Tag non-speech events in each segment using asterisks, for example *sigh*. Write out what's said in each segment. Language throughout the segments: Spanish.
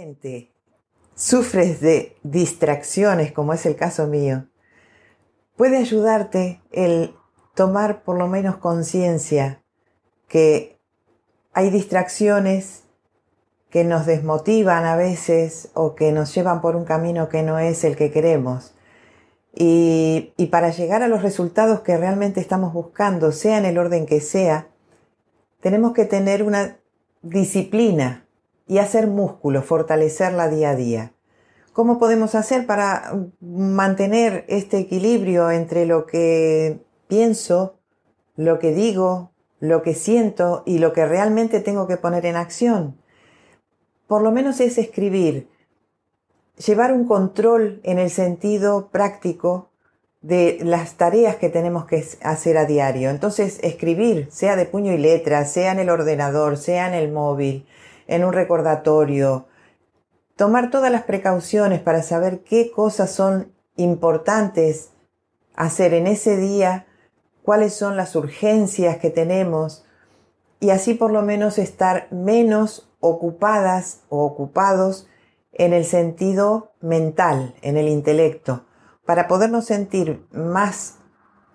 Realmente sufres de distracciones, como es el caso mío, puede ayudarte el tomar por lo menos conciencia que hay distracciones que nos desmotivan a veces o que nos llevan por un camino que no es el que queremos. Y, y, para llegar a los resultados que realmente estamos buscando, sea en el orden que sea, tenemos que tener una disciplina y hacer músculo, fortalecerla día a día. ¿Cómo podemos hacer para mantener este equilibrio entre lo que pienso, lo que digo, lo que siento y lo que realmente tengo que poner en acción? Por lo menos es escribir, llevar un control en el sentido práctico de las tareas que tenemos que hacer a diario. Entonces, escribir, sea de puño y letra, sea en el ordenador, sea en el móvil, en un recordatorio, tomar todas las precauciones para saber qué cosas son importantes hacer en ese día, cuáles son las urgencias que tenemos y así por lo menos estar menos ocupadas o ocupados en el sentido mental, en el intelecto, para podernos sentir más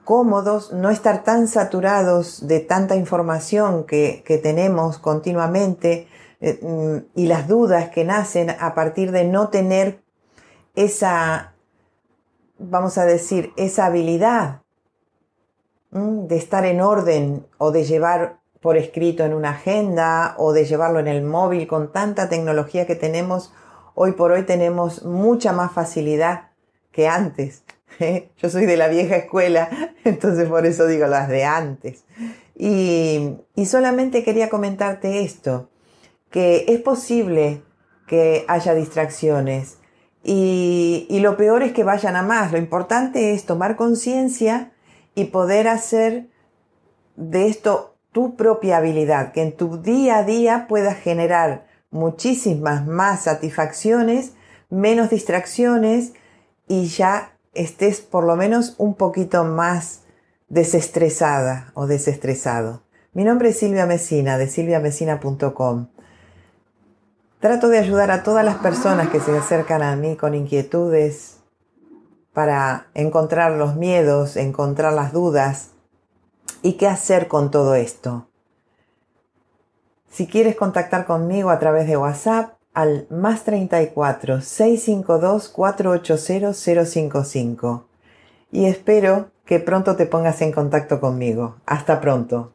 cómodos, no estar tan saturados de tanta información que, que tenemos continuamente, eh, mm, y las dudas que nacen a partir de no tener esa, vamos a decir, esa habilidad de estar en orden o de llevar por escrito en una agenda o de llevarlo en el móvil con tanta tecnología que tenemos. Hoy por hoy tenemos mucha más facilidad que antes. *laughs* ¿eh? Yo soy de la vieja escuela, *laughs* entonces por eso digo las de antes. Y, y solamente quería comentarte esto que es posible que haya distracciones y, y, lo peor es que vayan a más. Lo importante es tomar conciencia y poder hacer de esto tu propia habilidad, que en tu día a día puedas generar muchísimas más satisfacciones, menos distracciones y ya estés por lo menos un poquito más desestresada o desestresado. Mi nombre es Silvia Mesina de silviamesina.com. Trato de ayudar a todas las personas que se acercan a mí con inquietudes para encontrar los miedos, encontrar las dudas y qué hacer con todo esto. Si quieres contactar conmigo a través de WhatsApp al más 34 652 480 055 y espero que pronto te pongas en contacto conmigo. Hasta pronto.